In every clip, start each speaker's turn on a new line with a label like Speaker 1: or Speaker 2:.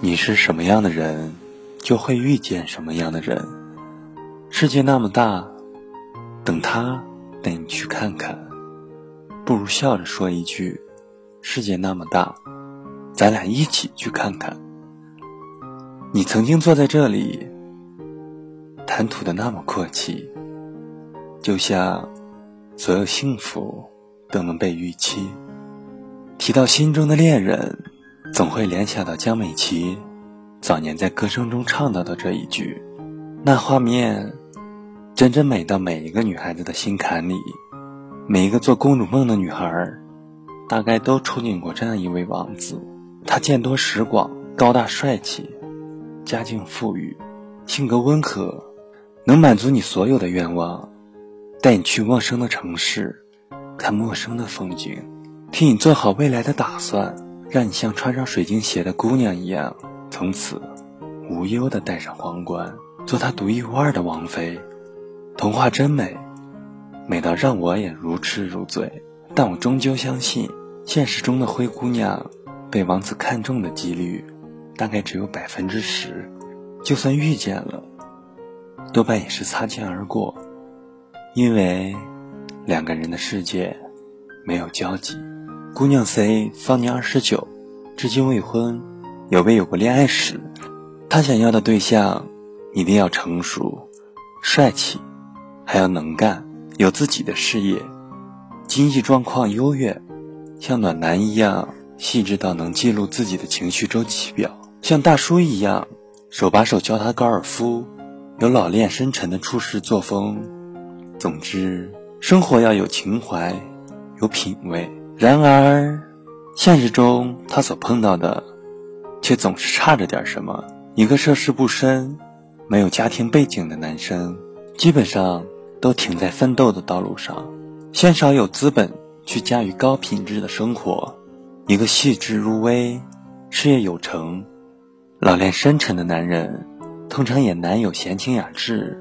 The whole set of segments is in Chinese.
Speaker 1: 你是什么样的人，就会遇见什么样的人。世界那么大，等他带你去看看，不如笑着说一句：“世界那么大，咱俩一起去看看。”你曾经坐在这里，谈吐的那么阔气，就像所有幸福都能被预期。提到心中的恋人，总会联想到江美琪早年在歌声中唱到的这一句，那画面真真美到每一个女孩子的心坎里。每一个做公主梦的女孩，大概都憧憬过这样一位王子。他见多识广，高大帅气，家境富裕，性格温和，能满足你所有的愿望，带你去陌生的城市，看陌生的风景。替你做好未来的打算，让你像穿上水晶鞋的姑娘一样，从此无忧的戴上皇冠，做她独一无二的王妃。童话真美，美到让我也如痴如醉。但我终究相信，现实中的灰姑娘被王子看中的几率，大概只有百分之十。就算遇见了，多半也是擦肩而过，因为两个人的世界没有交集。姑娘 C 方年二十九，至今未婚，有未有过恋爱史。她想要的对象一定要成熟、帅气，还要能干，有自己的事业，经济状况优越，像暖男一样细致到能记录自己的情绪周期表，像大叔一样手把手教她高尔夫，有老练深沉的处事作风。总之，生活要有情怀，有品味。然而，现实中他所碰到的，却总是差着点什么。一个涉世不深、没有家庭背景的男生，基本上都停在奋斗的道路上，鲜少有资本去驾驭高品质的生活。一个细致入微、事业有成、老练深沉的男人，通常也难有闲情雅致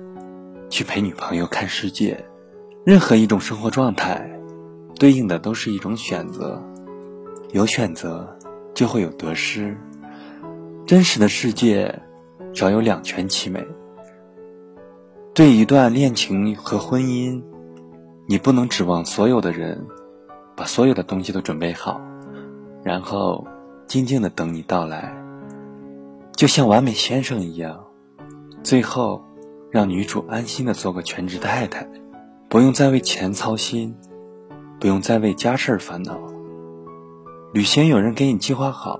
Speaker 1: 去陪女朋友看世界。任何一种生活状态。对应的都是一种选择，有选择就会有得失。真实的世界少有两全其美。对一段恋情和婚姻，你不能指望所有的人把所有的东西都准备好，然后静静的等你到来，就像完美先生一样，最后让女主安心的做个全职太太，不用再为钱操心。不用再为家事烦恼，旅行有人给你计划好，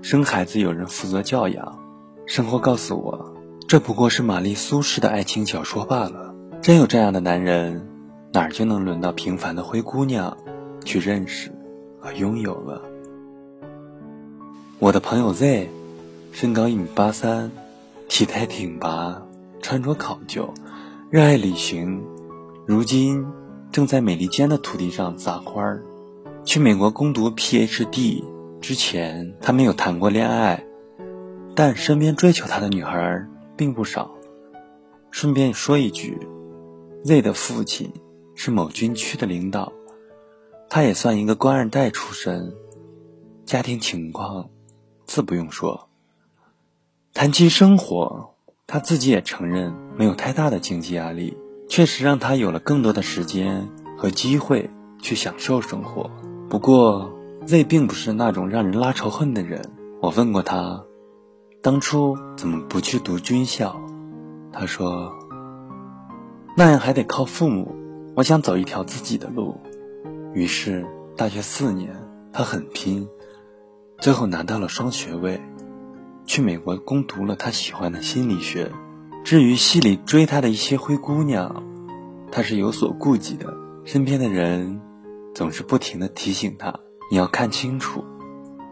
Speaker 1: 生孩子有人负责教养，生活告诉我，这不过是玛丽苏式的爱情小说罢了。真有这样的男人，哪儿就能轮到平凡的灰姑娘去认识和拥有了？我的朋友 Z，身高一米八三，体态挺拔，穿着考究，热爱旅行，如今。正在美利坚的土地上撒欢儿。去美国攻读 PhD 之前，他没有谈过恋爱，但身边追求他的女孩并不少。顺便说一句，Z 的父亲是某军区的领导，他也算一个官二代出身，家庭情况自不用说。谈起生活，他自己也承认没有太大的经济压力。确实让他有了更多的时间和机会去享受生活。不过，Z 并不是那种让人拉仇恨的人。我问过他，当初怎么不去读军校？他说，那样还得靠父母。我想走一条自己的路。于是，大学四年，他很拼，最后拿到了双学位，去美国攻读了他喜欢的心理学。至于戏里追他的一些灰姑娘，他是有所顾忌的。身边的人总是不停的提醒他：“你要看清楚，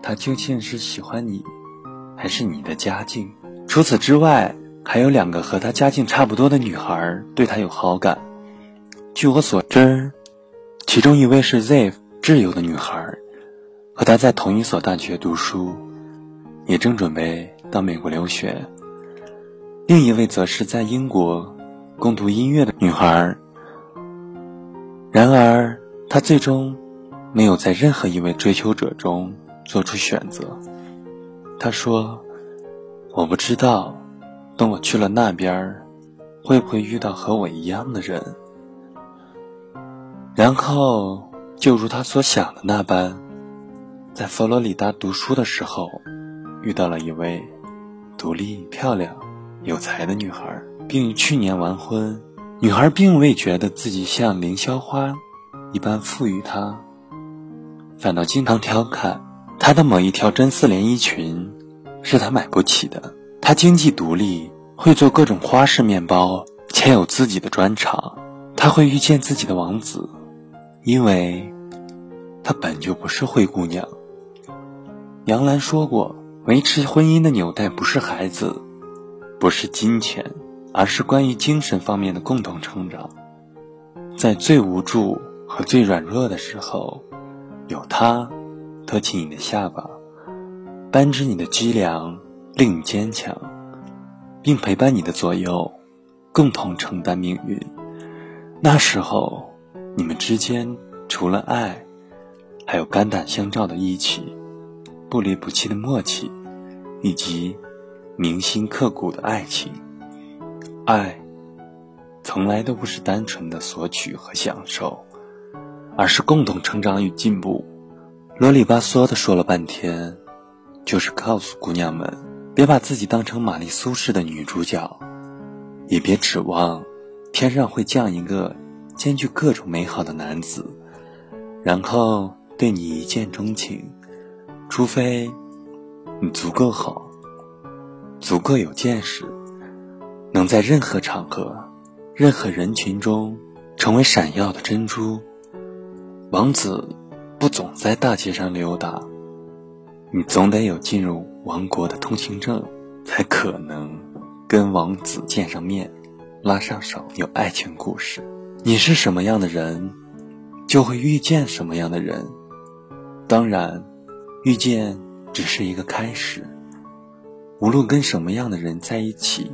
Speaker 1: 他究竟是喜欢你，还是你的家境。”除此之外，还有两个和他家境差不多的女孩对他有好感。据我所知，其中一位是 Z 挚友的女孩，和他在同一所大学读书，也正准备到美国留学。另一位则是在英国攻读音乐的女孩，然而她最终没有在任何一位追求者中做出选择。他说：“我不知道，等我去了那边，会不会遇到和我一样的人。”然后，就如他所想的那般，在佛罗里达读书的时候，遇到了一位独立、漂亮、有才的女孩，并于去年完婚。女孩并未觉得自己像凌霄花一般赋予他，反倒经常调侃他的某一条真丝连衣裙是他买不起的。他经济独立，会做各种花式面包，且有自己的专长。他会遇见自己的王子，因为他本就不是灰姑娘。杨澜说过，维持婚姻的纽带不是孩子，不是金钱。而是关于精神方面的共同成长，在最无助和最软弱的时候，有他托起你的下巴，扳直你的脊梁，令你坚强，并陪伴你的左右，共同承担命运。那时候，你们之间除了爱，还有肝胆相照的义气，不离不弃的默契，以及铭心刻骨的爱情。爱，从来都不是单纯的索取和享受，而是共同成长与进步。啰里吧嗦的说了半天，就是告诉姑娘们，别把自己当成玛丽苏式的女主角，也别指望天上会降一个兼具各种美好的男子，然后对你一见钟情。除非你足够好，足够有见识。能在任何场合、任何人群中成为闪耀的珍珠。王子不总在大街上溜达，你总得有进入王国的通行证，才可能跟王子见上面，拉上手，有爱情故事。你是什么样的人，就会遇见什么样的人。当然，遇见只是一个开始。无论跟什么样的人在一起。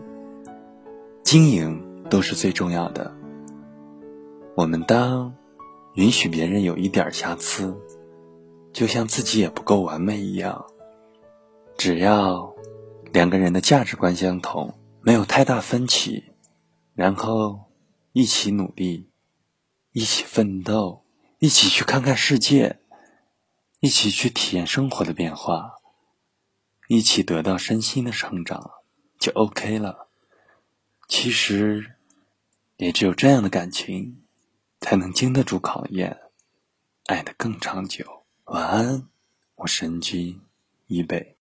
Speaker 1: 经营都是最重要的。我们当允许别人有一点瑕疵，就像自己也不够完美一样。只要两个人的价值观相同，没有太大分歧，然后一起努力，一起奋斗，一起去看看世界，一起去体验生活的变化，一起得到身心的成长，就 OK 了。其实，也只有这样的感情，才能经得住考验，爱的更长久。晚安，我神君，一北。